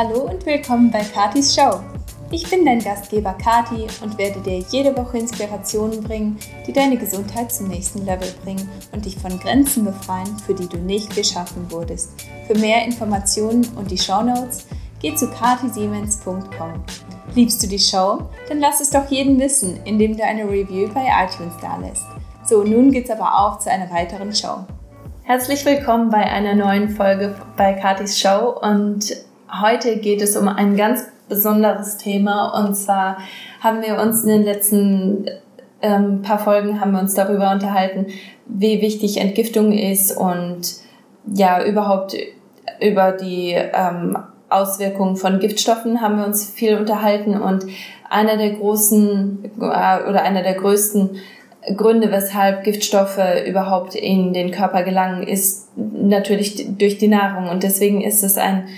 Hallo und willkommen bei Katis Show. Ich bin dein Gastgeber Kati und werde dir jede Woche Inspirationen bringen, die deine Gesundheit zum nächsten Level bringen und dich von Grenzen befreien, für die du nicht geschaffen wurdest. Für mehr Informationen und die Shownotes geh zu katisiemens.com. Liebst du die Show? Dann lass es doch jeden wissen, indem du eine Review bei iTunes dalässt. So, nun geht's aber auch zu einer weiteren Show. Herzlich willkommen bei einer neuen Folge bei Katis Show und heute geht es um ein ganz besonderes Thema und zwar haben wir uns in den letzten ähm, paar Folgen haben wir uns darüber unterhalten, wie wichtig Entgiftung ist und ja überhaupt über die ähm, Auswirkungen von Giftstoffen haben wir uns viel unterhalten und einer der großen äh, oder einer der größten Gründe, weshalb Giftstoffe überhaupt in den Körper gelangen, ist natürlich durch die Nahrung. Und deswegen ist es ein,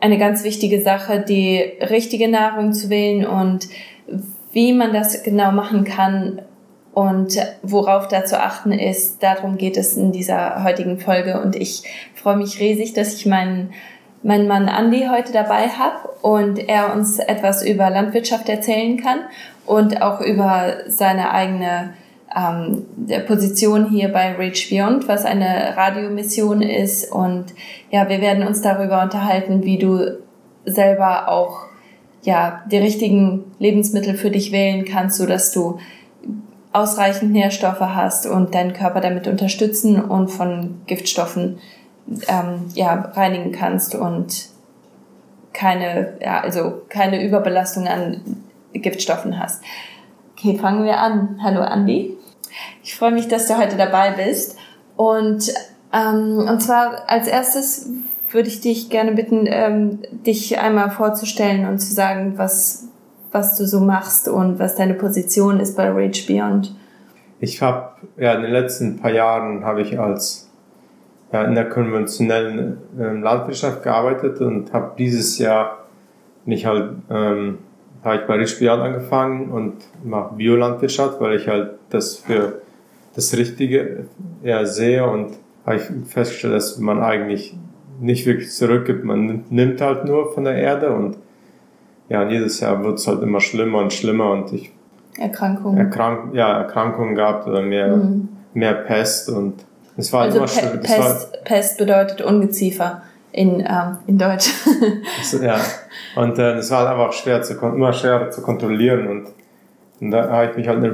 eine ganz wichtige Sache, die richtige Nahrung zu wählen und wie man das genau machen kann und worauf da zu achten ist. Darum geht es in dieser heutigen Folge. Und ich freue mich riesig, dass ich meinen meinen Mann Andy heute dabei habe und er uns etwas über Landwirtschaft erzählen kann und auch über seine eigene ähm, der Position hier bei Reach Beyond, was eine Radiomission ist. Und ja, wir werden uns darüber unterhalten, wie du selber auch ja, die richtigen Lebensmittel für dich wählen kannst, so dass du ausreichend Nährstoffe hast und deinen Körper damit unterstützen und von Giftstoffen ähm, ja, reinigen kannst und keine, ja, also keine Überbelastung an Giftstoffen hast. Okay, fangen wir an. Hallo Andi. Ich freue mich, dass du heute dabei bist. Und, ähm, und zwar als erstes würde ich dich gerne bitten, ähm, dich einmal vorzustellen und zu sagen, was, was du so machst und was deine Position ist bei Rage Beyond. Ich habe ja in den letzten paar Jahren habe ich als ja, in der konventionellen ähm, Landwirtschaft gearbeitet und habe dieses Jahr nicht halt ähm, habe ich bei Rischbiat angefangen und mache Biolandwirtschaft, weil ich halt das für das Richtige ja, sehe und habe ich festgestellt, dass man eigentlich nicht wirklich zurückgibt. Man nimmt halt nur von der Erde und ja, und jedes Jahr wird es halt immer schlimmer und schlimmer und ich Erkrankungen. Erkrank, ja, Erkrankungen gehabt oder mehr, mhm. mehr Pest und es war also immer schlimm. Pest, Pest bedeutet Ungeziefer in, ähm, in Deutsch. ja, und äh, es war einfach schwer zu, immer schwerer zu kontrollieren und, und da habe ich mich halt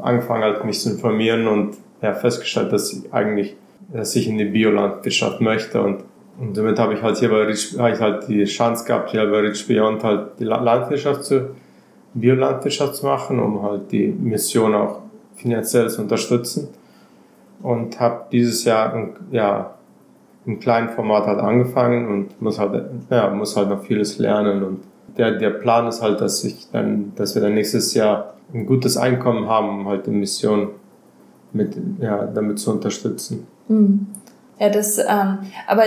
angefangen, halt mich zu informieren und ja, festgestellt, dass ich eigentlich, dass ich in die Biolandwirtschaft möchte und, und somit habe ich halt hier bei Rich, ich halt die Chance gehabt, hier bei Rich Beyond halt die Landwirtschaft zu, Biolandwirtschaft zu machen, um halt die Mission auch finanziell zu unterstützen und habe dieses Jahr ja im kleinen Format halt angefangen und muss halt, ja, muss halt noch vieles lernen. Und der, der Plan ist halt, dass ich dann, dass wir dann nächstes Jahr ein gutes Einkommen haben, um halt die Mission mit, ja, damit zu unterstützen. Mhm. Ja, das, ähm, aber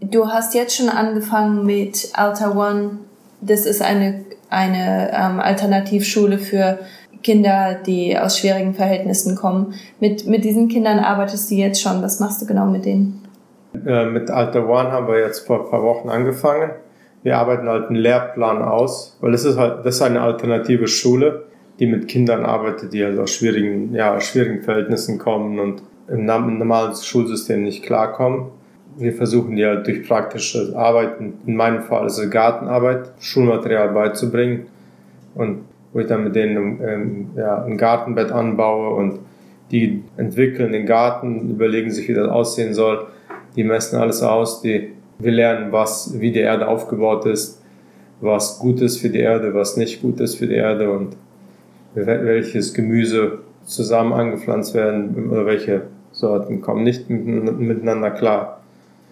du hast jetzt schon angefangen mit Alta One. Das ist eine, eine ähm, Alternativschule für Kinder, die aus schwierigen Verhältnissen kommen. Mit, mit diesen Kindern arbeitest du jetzt schon. Was machst du genau mit denen? Äh, mit Alter One haben wir jetzt vor ein paar Wochen angefangen. Wir arbeiten halt einen Lehrplan aus, weil das ist halt, das ist eine alternative Schule, die mit Kindern arbeitet, die halt aus schwierigen, ja, schwierigen Verhältnissen kommen und im normalen Schulsystem nicht klarkommen. Wir versuchen die halt durch praktische Arbeiten, in meinem Fall es Gartenarbeit, Schulmaterial beizubringen und wo ich dann mit denen ähm, ja, ein Gartenbett anbaue und die entwickeln den Garten, überlegen sich, wie das aussehen soll die messen alles aus, die, wir lernen, was, wie die Erde aufgebaut ist, was gut ist für die Erde, was nicht gut ist für die Erde und welches Gemüse zusammen angepflanzt werden oder welche Sorten kommen nicht miteinander klar.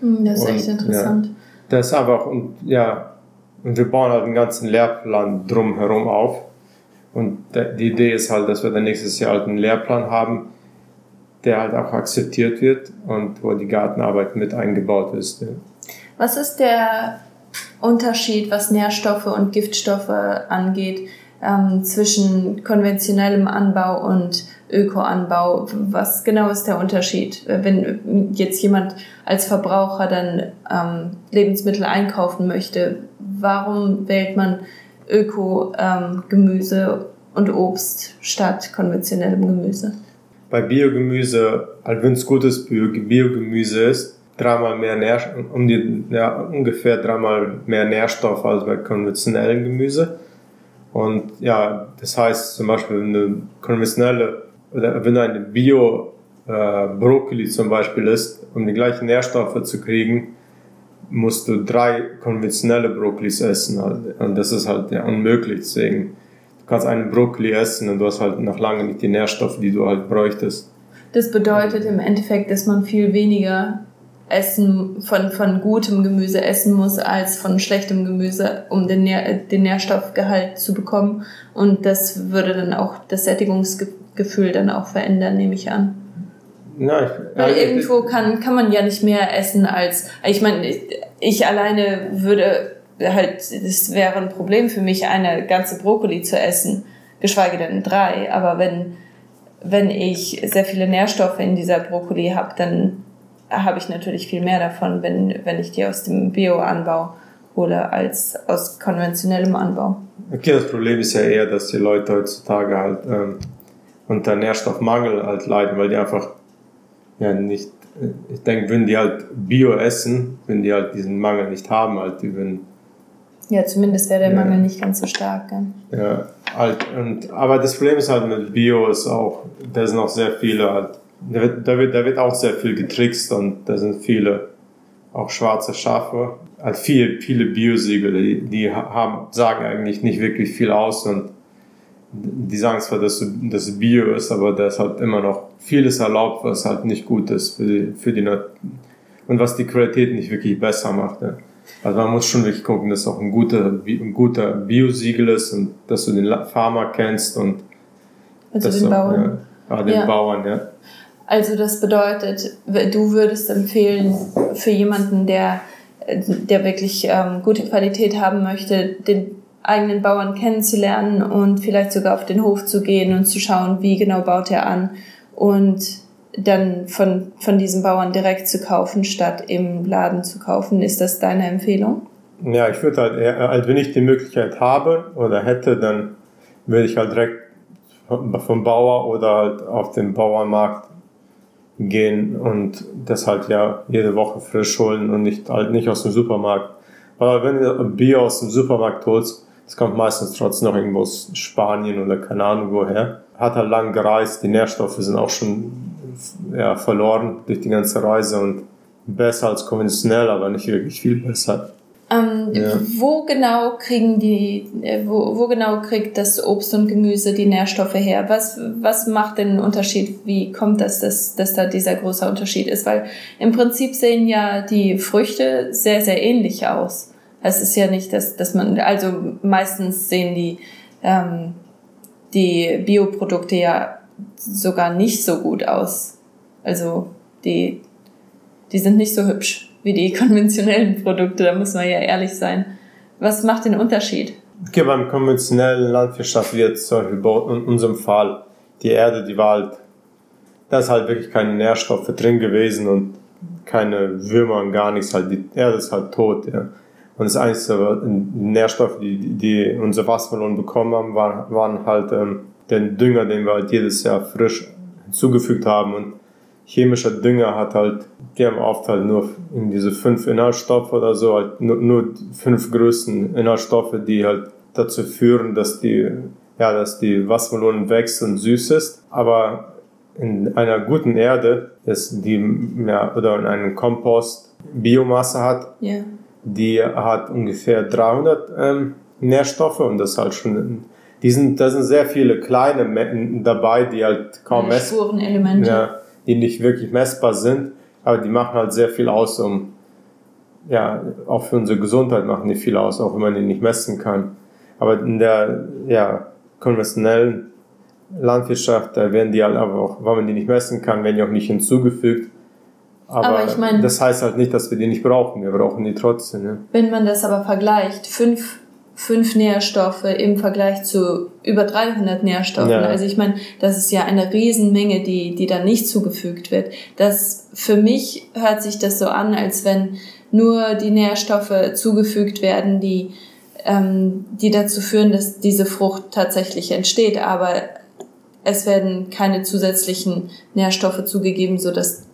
Hm, das ist und, echt interessant. Ja, das ist einfach, und ja, und wir bauen halt einen ganzen Lehrplan drumherum auf. Und die Idee ist halt, dass wir dann nächstes Jahr halt einen Lehrplan haben, der halt auch akzeptiert wird und wo die Gartenarbeit mit eingebaut ist. Ja. Was ist der Unterschied, was Nährstoffe und Giftstoffe angeht, ähm, zwischen konventionellem Anbau und Ökoanbau? Was genau ist der Unterschied? Wenn jetzt jemand als Verbraucher dann ähm, Lebensmittel einkaufen möchte, warum wählt man Öko-Gemüse ähm, und Obst statt konventionellem Gemüse? Bei Biogemüse, halt wenn es gutes Biogemüse ist, dreimal mehr Nährstoffe, um die, ja, ungefähr dreimal mehr Nährstoffe als bei konventionellem Gemüse. Und ja, das heißt zum Beispiel, wenn du konventionelle oder wenn du eine Bio äh, Brokkoli zum Beispiel isst, um die gleichen Nährstoffe zu kriegen, musst du drei konventionelle Brokkolis essen. Und das ist halt ja, unmöglich. Deswegen, kannst einen Brokkoli essen und du hast halt noch lange nicht die Nährstoffe, die du halt bräuchtest. Das bedeutet im Endeffekt, dass man viel weniger Essen von, von gutem Gemüse essen muss als von schlechtem Gemüse, um den, Nähr den Nährstoffgehalt zu bekommen. Und das würde dann auch das Sättigungsgefühl dann auch verändern, nehme ich an. Ich, Weil irgendwo kann, kann man ja nicht mehr essen als, ich meine, ich alleine würde halt, das wäre ein Problem für mich, eine ganze Brokkoli zu essen, geschweige denn drei. Aber wenn, wenn ich sehr viele Nährstoffe in dieser Brokkoli habe, dann habe ich natürlich viel mehr davon, wenn, wenn ich die aus dem Bio-Anbau hole, als aus konventionellem Anbau. Okay, das Problem ist ja eher, dass die Leute heutzutage halt ähm, unter Nährstoffmangel halt leiden, weil die einfach ja nicht, ich denke, wenn die halt Bio essen, wenn die halt diesen Mangel nicht haben, halt, die würden. Ja, zumindest wäre der ja. Mangel nicht ganz so stark. Gell? Ja, halt, und, aber das Problem ist halt mit Bio ist auch, da sind auch sehr viele halt, da wird, da wird, da wird auch sehr viel getrickst und da sind viele auch schwarze Schafe. Halt viele, viele Biosiegel, die, die haben, sagen eigentlich nicht wirklich viel aus und die sagen zwar, dass, das Bio ist, aber da ist halt immer noch vieles erlaubt, was halt nicht gut ist für die, für die Natur und was die Qualität nicht wirklich besser macht. Ja. Also man muss schon wirklich gucken, dass auch ein guter, ein guter Bio-Siegel ist und dass du den Farmer kennst und also den Bauern. Ja, ja, den ja. Bauern, ja. Also das bedeutet, du würdest empfehlen für jemanden, der, der wirklich ähm, gute Qualität haben möchte, den eigenen Bauern kennenzulernen und vielleicht sogar auf den Hof zu gehen und zu schauen, wie genau baut er an und dann von, von diesen Bauern direkt zu kaufen, statt im Laden zu kaufen. Ist das deine Empfehlung? Ja, ich würde halt, eher, halt, wenn ich die Möglichkeit habe oder hätte, dann würde ich halt direkt vom Bauer oder halt auf den Bauernmarkt gehen und das halt ja jede Woche frisch holen und nicht halt nicht aus dem Supermarkt. Weil wenn du Bier aus dem Supermarkt holst, es kommt meistens trotzdem noch irgendwo aus Spanien oder keine Ahnung woher. Hat halt lang gereist, die Nährstoffe sind auch schon ja, verloren durch die ganze Reise und besser als konventionell, aber nicht wirklich viel besser. Ähm, ja. Wo genau kriegen die, äh, wo, wo genau kriegt das Obst und Gemüse die Nährstoffe her? Was, was macht den Unterschied? Wie kommt das, dass, dass da dieser große Unterschied ist? Weil im Prinzip sehen ja die Früchte sehr, sehr ähnlich aus. Es ist ja nicht, dass, dass man, also meistens sehen die, ähm, die Bioprodukte ja sogar nicht so gut aus. Also die, die sind nicht so hübsch wie die konventionellen Produkte, da muss man ja ehrlich sein. Was macht den Unterschied? Okay, beim konventionellen Landwirtschaft wird zum Beispiel in unserem Fall die Erde, die war halt, da ist halt wirklich keine Nährstoffe drin gewesen und keine Würmer und gar nichts, halt die Erde ist halt tot, ja. Und das einzige Nährstoff, die, die unsere Wassermelonen bekommen haben, waren, waren halt ähm, den Dünger, den wir halt jedes Jahr frisch hinzugefügt haben. Und chemischer Dünger hat halt, die haben oft halt nur in diese fünf Inhaltsstoffe oder so, halt nur, nur fünf größten Inhaltsstoffe, die halt dazu führen, dass die, ja, dass die Wassermelonen wächst und süß ist. Aber in einer guten Erde, ist die, ja, oder in einem Kompost Biomasse hat, yeah die hat ungefähr 300 ähm, Nährstoffe und das halt schon, die sind, da sind sehr viele kleine dabei, die halt kaum messbar, ja, die nicht wirklich messbar sind, aber die machen halt sehr viel aus, um, ja, auch für unsere Gesundheit machen die viel aus, auch wenn man die nicht messen kann. Aber in der, ja, konventionellen Landwirtschaft, da werden die halt aber auch, weil man die nicht messen kann, werden die auch nicht hinzugefügt. Aber, aber ich meine, das heißt halt nicht, dass wir die nicht brauchen. Wir brauchen die trotzdem. Ne? Wenn man das aber vergleicht, fünf, fünf Nährstoffe im Vergleich zu über 300 Nährstoffen. Ja. Also ich meine, das ist ja eine Riesenmenge, die, die da nicht zugefügt wird. Das, für mich hört sich das so an, als wenn nur die Nährstoffe zugefügt werden, die ähm, die dazu führen, dass diese Frucht tatsächlich entsteht, aber es werden keine zusätzlichen Nährstoffe zugegeben, so dass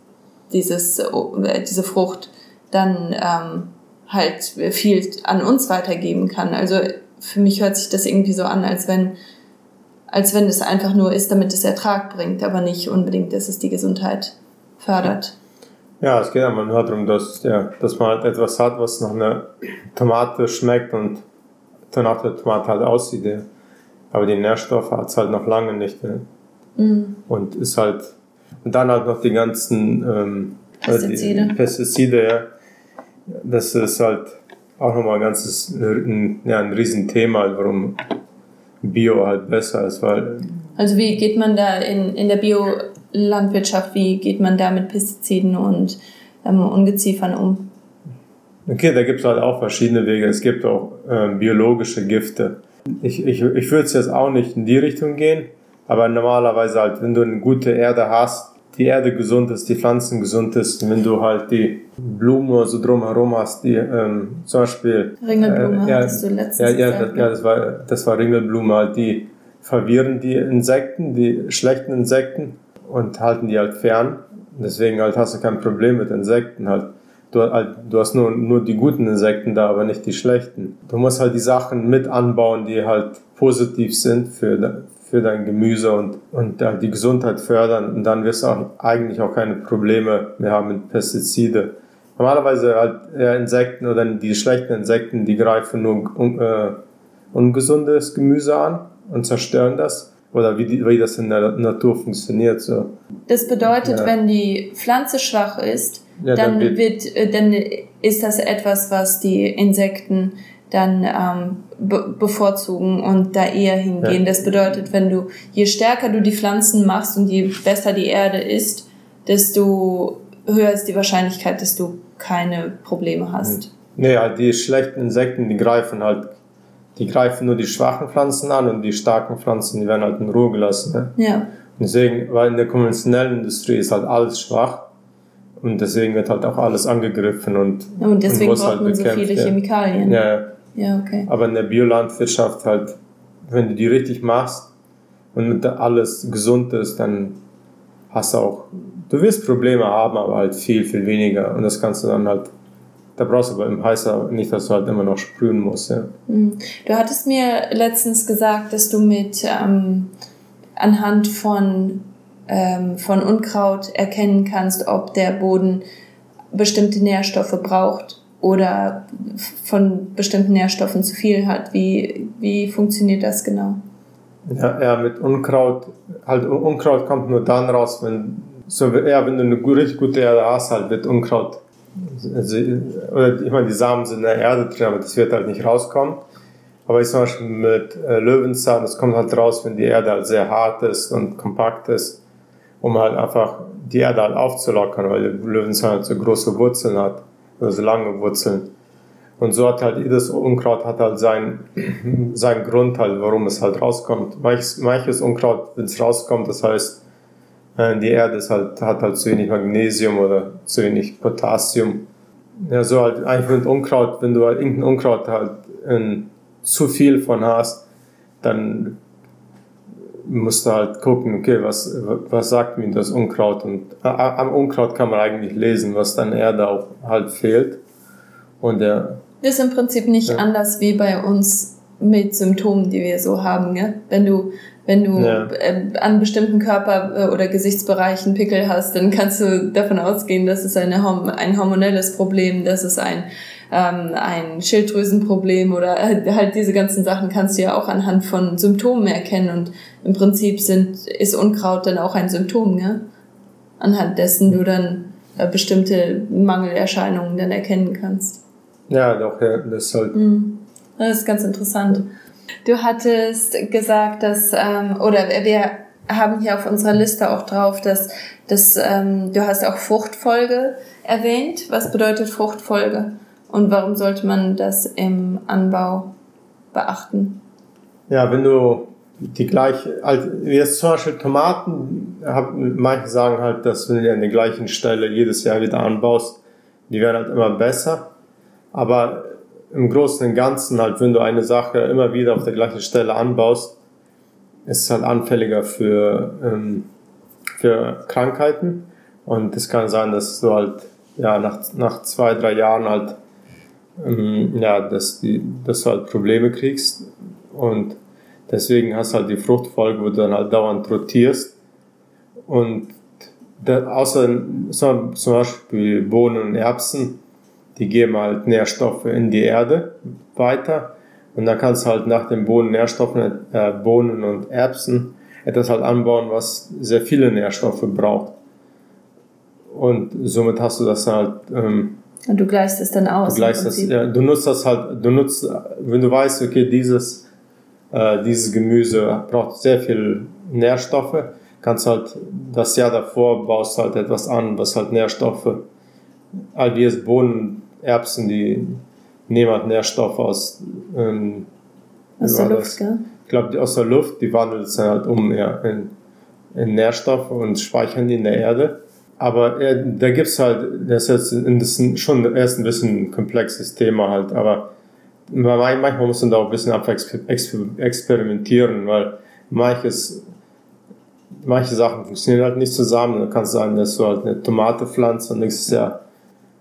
dieses, äh, diese Frucht dann ähm, halt viel an uns weitergeben kann. Also für mich hört sich das irgendwie so an, als wenn, als wenn es einfach nur ist, damit es Ertrag bringt, aber nicht unbedingt, dass es die Gesundheit fördert. Ja, es geht einfach nur darum, dass, ja, dass man halt etwas hat, was nach einer Tomate schmeckt und danach der Tomate halt aussieht. Ja. Aber die Nährstoffe hat es halt noch lange nicht. Ja. Mhm. Und ist halt, und dann halt noch die ganzen ähm, Pestizide. Die Pestizide, ja. Das ist halt auch nochmal ein ganzes, ein, ja, ein Riesenthema, warum Bio halt besser ist, weil. Also wie geht man da in, in der Biolandwirtschaft, wie geht man da mit Pestiziden und ähm, Ungeziefern um? Okay, da gibt es halt auch verschiedene Wege. Es gibt auch äh, biologische Gifte. Ich, ich, ich würde jetzt auch nicht in die Richtung gehen, aber normalerweise halt, wenn du eine gute Erde hast, die Erde gesund ist, die Pflanzen gesund ist, wenn du halt die Blumen so drumherum hast, die ähm, zum Beispiel Ringelblume äh, ja, hattest du letztens ja, ja, gesagt, das, ja, das war das war Ringelblume halt, die verwirren die Insekten, die schlechten Insekten und halten die halt fern. Deswegen halt hast du kein Problem mit Insekten halt. Du, halt, du hast nur, nur die guten Insekten da, aber nicht die schlechten. Du musst halt die Sachen mit anbauen, die halt positiv sind für, für dein Gemüse und, und die Gesundheit fördern. Und dann wirst du auch eigentlich auch keine Probleme mehr haben mit Pestizide. Normalerweise halt ja, Insekten oder die schlechten Insekten, die greifen nur un, äh, ungesundes Gemüse an und zerstören das. Oder wie, die, wie das in der Natur funktioniert. So. Das bedeutet, ja. wenn die Pflanze schwach ist, ja, dann, dann, wird, äh, dann ist das etwas, was die Insekten dann ähm, be bevorzugen und da eher hingehen. Ja. Das bedeutet, wenn du, je stärker du die Pflanzen machst und je besser die Erde ist, desto höher ist die Wahrscheinlichkeit, dass du keine Probleme hast. Nee, halt die schlechten Insekten, die greifen halt, die greifen nur die schwachen Pflanzen an und die starken Pflanzen, die werden halt in Ruhe gelassen. Ne? Ja. deswegen, weil in der konventionellen Industrie ist halt alles schwach und deswegen wird halt auch alles angegriffen und, und deswegen und braucht halt man so viele Chemikalien. Ja, ja, okay. Aber in der Biolandwirtschaft halt, wenn du die richtig machst und alles gesund ist, dann hast du auch, du wirst Probleme haben, aber halt viel, viel weniger. Und das kannst du dann halt, da brauchst du aber im Heißer nicht, dass du halt immer noch sprühen musst. Ja. Mhm. Du hattest mir letztens gesagt, dass du mit ähm, anhand von, ähm, von Unkraut erkennen kannst, ob der Boden bestimmte Nährstoffe braucht oder von bestimmten Nährstoffen zu viel hat. Wie, wie funktioniert das genau? Ja, ja, mit Unkraut, halt Unkraut kommt nur dann raus, wenn, so, ja, wenn du eine richtig gute Erde hast, halt wird Unkraut, also, oder ich meine, die Samen sind in der Erde drin, aber das wird halt nicht rauskommen. Aber ich zum Beispiel mit äh, Löwenzahn, das kommt halt raus, wenn die Erde halt sehr hart ist und kompakt ist, um halt einfach die Erde halt aufzulockern, weil Löwenzahn halt so große Wurzeln hat also lange Wurzeln. Und so hat halt jedes Unkraut hat halt seinen, seinen Grund halt, warum es halt rauskommt. Manches, manches Unkraut, wenn es rauskommt, das heißt, äh, die Erde ist halt, hat halt zu wenig Magnesium oder zu wenig Potassium. Ja, so halt eigentlich mit Unkraut, wenn du halt irgendein Unkraut halt in, zu viel von hast, dann musst du halt gucken, okay, was, was sagt mir das Unkraut? Und äh, am Unkraut kann man eigentlich lesen, was dann Erde auch halt fehlt. Und der. Das ist im Prinzip nicht ja. anders wie bei uns mit Symptomen, die wir so haben. Gell? Wenn du, wenn du ja. äh, an bestimmten Körper- äh, oder Gesichtsbereichen Pickel hast, dann kannst du davon ausgehen, dass es eine, ein hormonelles Problem, dass es ein ähm, ein Schilddrüsenproblem oder halt diese ganzen Sachen kannst du ja auch anhand von Symptomen erkennen und im Prinzip sind, ist Unkraut dann auch ein Symptom, ja? anhand dessen du dann äh, bestimmte Mangelerscheinungen dann erkennen kannst. Ja, doch, ja, das halt. Mhm. Das ist ganz interessant. Du hattest gesagt, dass, ähm, oder wir haben hier auf unserer Liste auch drauf, dass, dass ähm, du hast auch Fruchtfolge erwähnt. Was bedeutet Fruchtfolge? Und warum sollte man das im Anbau beachten? Ja, wenn du die gleiche, also jetzt zum Beispiel Tomaten, hab, manche sagen halt, dass wenn du die an der gleichen Stelle jedes Jahr wieder anbaust, die werden halt immer besser. Aber im Großen und Ganzen halt, wenn du eine Sache immer wieder auf der gleichen Stelle anbaust, ist es halt anfälliger für, ähm, für Krankheiten. Und es kann sein, dass du halt ja, nach, nach zwei, drei Jahren halt ähm, ja, dass, die, dass du halt Probleme kriegst. Und deswegen hast du halt die Fruchtfolge, wo du dann halt dauernd rotierst. Und da, außer zum Beispiel Bohnen und Erbsen, die geben halt Nährstoffe in die Erde weiter. Und dann kannst du halt nach den Bohnen, Nährstoffen, äh, Bohnen und Erbsen etwas halt anbauen, was sehr viele Nährstoffe braucht. Und somit hast du das halt. Ähm, und du gleichst es dann aus. Du gleichst das, ja, du nutzt das halt, du nutzt, wenn du weißt, okay, dieses, äh, dieses Gemüse braucht sehr viel Nährstoffe, kannst halt das Jahr davor baust halt etwas an, was halt Nährstoffe, all es Bohnen, Erbsen, die nehmen halt Nährstoffe aus, ähm, aus der Luft, gell? Ich glaube, aus der Luft, die wandeln es halt um ja, in, in Nährstoffe und speichern die in der Erde. Aber äh, da gibt's halt, das ist jetzt das ist schon erst ein bisschen ein komplexes Thema halt, aber manchmal muss man da auch ein bisschen experimentieren, weil manches, manche Sachen funktionieren halt nicht zusammen. Da kann es sein, dass du halt eine Tomate pflanzt und nächstes Jahr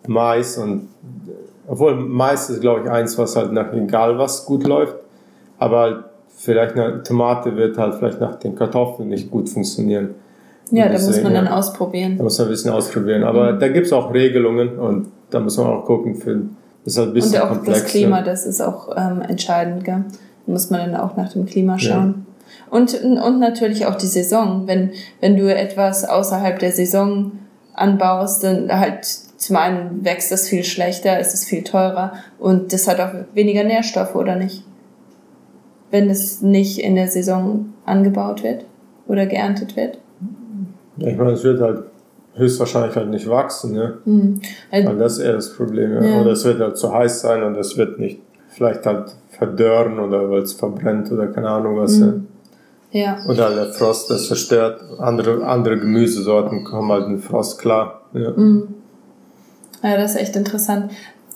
Mais und obwohl Mais ist, glaube ich, eins, was halt nach egal was gut läuft, aber halt vielleicht eine Tomate wird halt vielleicht nach den Kartoffeln nicht gut funktionieren. Ja, da muss man dann ausprobieren. Da muss man ein bisschen ausprobieren. Aber mhm. da gibt es auch Regelungen und da muss man auch gucken. Für, das ist halt ein bisschen und auch komplex, das Klima, das ist auch ähm, entscheidend. Gell? Da muss man dann auch nach dem Klima schauen. Ja. Und, und natürlich auch die Saison. Wenn, wenn du etwas außerhalb der Saison anbaust, dann halt zum einen wächst das viel schlechter, ist es viel teurer und das hat auch weniger Nährstoffe, oder nicht? Wenn es nicht in der Saison angebaut wird oder geerntet wird. Ich meine, es wird halt höchstwahrscheinlich halt nicht wachsen, ne? Mhm. Also, Weil das ist eher das Problem, ja. ja. Oder es wird halt zu heiß sein und es wird nicht vielleicht halt verdörren oder weil es verbrennt oder keine Ahnung was. Mhm. Ja. Oder der Frost, das zerstört. Andere, andere Gemüsesorten kommen halt mit Frost klar. Ja. Mhm. ja, das ist echt interessant.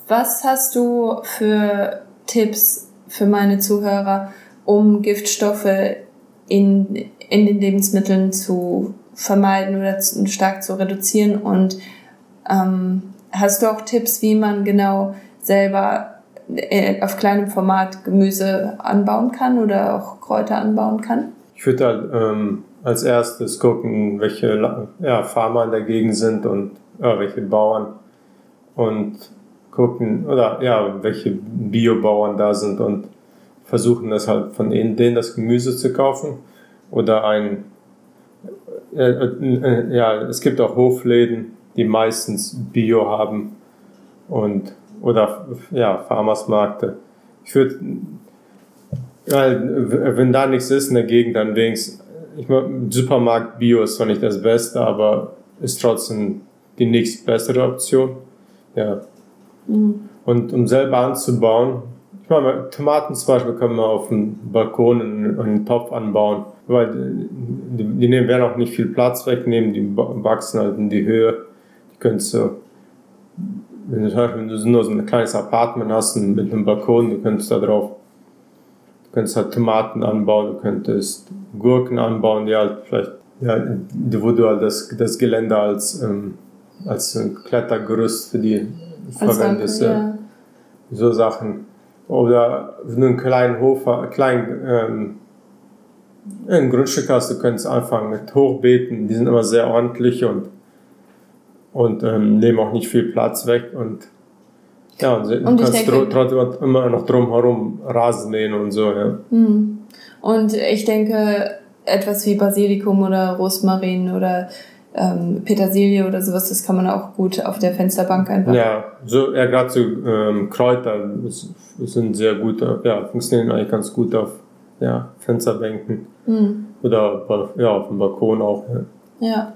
Was hast du für Tipps für meine Zuhörer, um Giftstoffe in, in den Lebensmitteln zu vermeiden oder stark zu reduzieren? Und ähm, hast du auch Tipps, wie man genau selber äh, auf kleinem Format Gemüse anbauen kann oder auch Kräuter anbauen kann? Ich würde halt ähm, als erstes gucken, welche ja, Farmer in der Gegend sind und ja, welche Bauern und gucken, oder ja, welche Biobauern da sind und versuchen das halt von denen das Gemüse zu kaufen oder ein äh, äh, ja, es gibt auch Hofläden, die meistens Bio haben und oder ja, Farmersmärkte. Ich würde, ja, wenn da nichts ist in der Gegend, dann wenigstens, ich meine, Supermarkt Bio ist zwar nicht das Beste, aber ist trotzdem die nächst bessere Option. Ja. Mhm. Und um selber anzubauen, ich meine, Tomaten zum Beispiel können wir auf dem Balkon in, in einen Topf anbauen weil die, die nehmen, werden auch nicht viel Platz wegnehmen, die wachsen halt in die Höhe. Die könntest du, wenn du, wenn du nur so ein kleines Apartment hast mit einem Balkon, du könntest da drauf, du könntest halt Tomaten anbauen, du könntest Gurken anbauen, die halt vielleicht, ja, wo du halt das, das Gelände als, ähm, als ein Klettergerüst für die verwendest. Ja. So Sachen. Oder wenn du einen kleinen Hof, kleinen, ähm, ein Grundstück hast, du könntest anfangen mit Hochbeeten, die sind immer sehr ordentlich und, und ähm, nehmen auch nicht viel Platz weg und ja, und, und du kannst trotzdem immer noch drumherum Rasen mähen und so, ja. Hm. Und ich denke, etwas wie Basilikum oder Rosmarin oder ähm, Petersilie oder sowas, das kann man auch gut auf der Fensterbank einfach. Ja, so, ja, gerade so ähm, Kräuter sind sehr gut, ja, funktionieren eigentlich ganz gut auf ja, Fensterbänken. Mhm. Oder ja, auf dem Balkon auch. Ja, ja.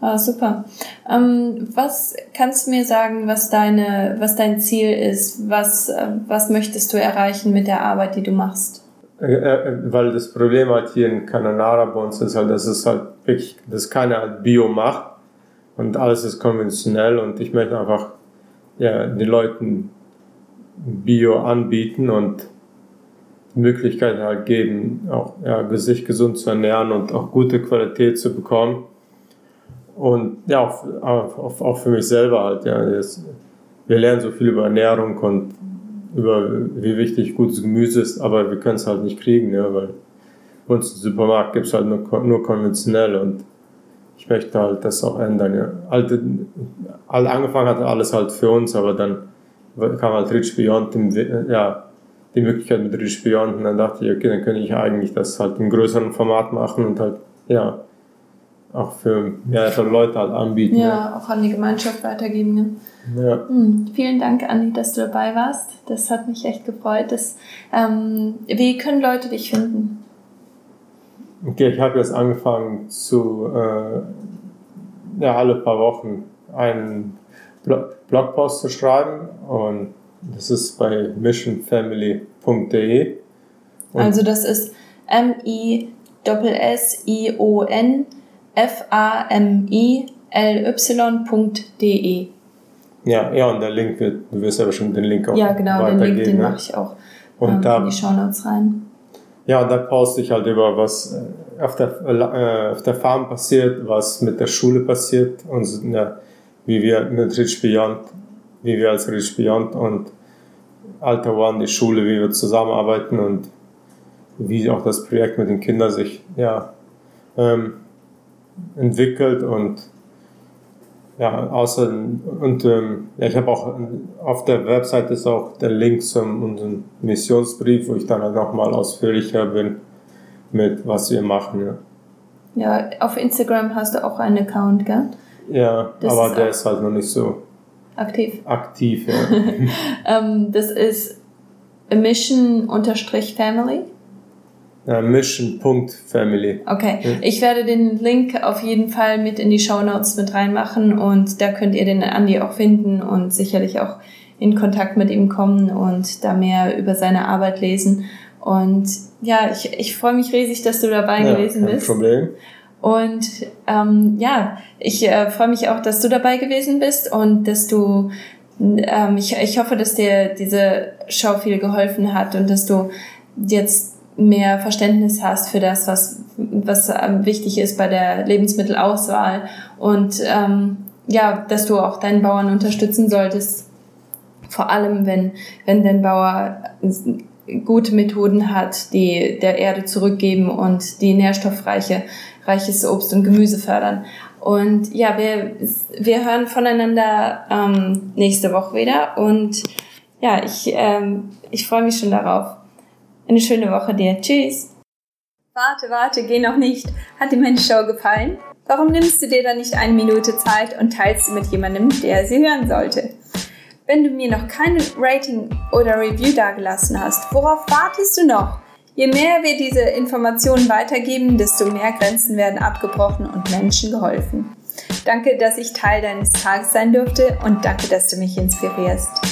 Ah, super. Ähm, was kannst du mir sagen, was deine, was dein Ziel ist? Was, äh, was möchtest du erreichen mit der Arbeit, die du machst? Äh, äh, weil das Problem halt hier in Cananara bei uns ist halt, dass es halt wirklich, dass keiner halt Bio macht und alles ist konventionell und ich möchte einfach ja, den Leuten Bio anbieten und die Möglichkeit halt geben, auch ja, sich gesund zu ernähren und auch gute Qualität zu bekommen. Und ja, auch, auch, auch für mich selber halt. Ja, wir lernen so viel über Ernährung und über wie wichtig gutes Gemüse ist, aber wir können es halt nicht kriegen, ja, weil bei uns im Supermarkt gibt es halt nur, nur konventionell und ich möchte halt das auch ändern. Ja. Alte, all angefangen hat alles halt für uns, aber dann kam halt Rich Beyond, ja, die Möglichkeit mit Rich Beyond und dann dachte ich, okay, dann könnte ich eigentlich das halt im größeren Format machen und halt, ja, auch für mehrere Leute halt anbieten. Ja, ja. auch an die Gemeinschaft weitergeben. Ja. ja. Hm, vielen Dank, Andi, dass du dabei warst. Das hat mich echt gefreut. Das, ähm, wie können Leute dich finden? Okay, ich habe jetzt angefangen zu, äh, ja, alle paar Wochen einen Blogpost zu schreiben und das ist bei missionfamily.de. Also das ist M-I-S-S-I-O-N F-A-M-I-L-Y.de. Ja, ja, und der Link wird, du wirst aber schon den Link auch Ja, genau, den Link, den ne? mache ich auch und ähm, da, in die Shownotes rein. Ja, und da poste ich halt über was äh, auf der, äh, auf der Farm passiert, was mit der Schule passiert und ja, wie wir mit Rich Beyond, wie wir als Rich Beyond und Alter One, die Schule, wie wir zusammenarbeiten und wie auch das Projekt mit den Kindern sich ja, ähm, entwickelt und ja, außer und ähm, ja, ich habe auch auf der Website ist auch der Link zum unserem Missionsbrief, wo ich dann halt nochmal ausführlicher bin mit was wir machen. Ja. ja, auf Instagram hast du auch einen Account, gell? Ja, das aber ist der ist halt noch nicht so aktiv. Aktiv, ja. ähm, das ist mission-family. Ja, mission.family. Okay, ich werde den Link auf jeden Fall mit in die Show Notes mit reinmachen und da könnt ihr den Andi auch finden und sicherlich auch in Kontakt mit ihm kommen und da mehr über seine Arbeit lesen. Und ja, ich, ich freue mich riesig, dass du dabei ja, gewesen bist. Kein Problem. Und ähm, ja, ich äh, freue mich auch, dass du dabei gewesen bist und dass du, ähm, ich, ich hoffe, dass dir diese Show viel geholfen hat und dass du jetzt mehr Verständnis hast für das, was, was ähm, wichtig ist bei der Lebensmittelauswahl und ähm, ja, dass du auch deinen Bauern unterstützen solltest, vor allem wenn, wenn dein Bauer gute Methoden hat, die der Erde zurückgeben und die nährstoffreiche reiches Obst und Gemüse fördern. Und ja, wir, wir hören voneinander ähm, nächste Woche wieder und ja, ich, ähm, ich freue mich schon darauf. Eine schöne Woche dir. Tschüss. Warte, warte, geh noch nicht. Hat dir meine Show gefallen? Warum nimmst du dir dann nicht eine Minute Zeit und teilst sie mit jemandem, der sie hören sollte? Wenn du mir noch keine Rating oder Review dagelassen hast, worauf wartest du noch? Je mehr wir diese Informationen weitergeben, desto mehr Grenzen werden abgebrochen und Menschen geholfen. Danke, dass ich Teil deines Tages sein durfte und danke, dass du mich inspirierst.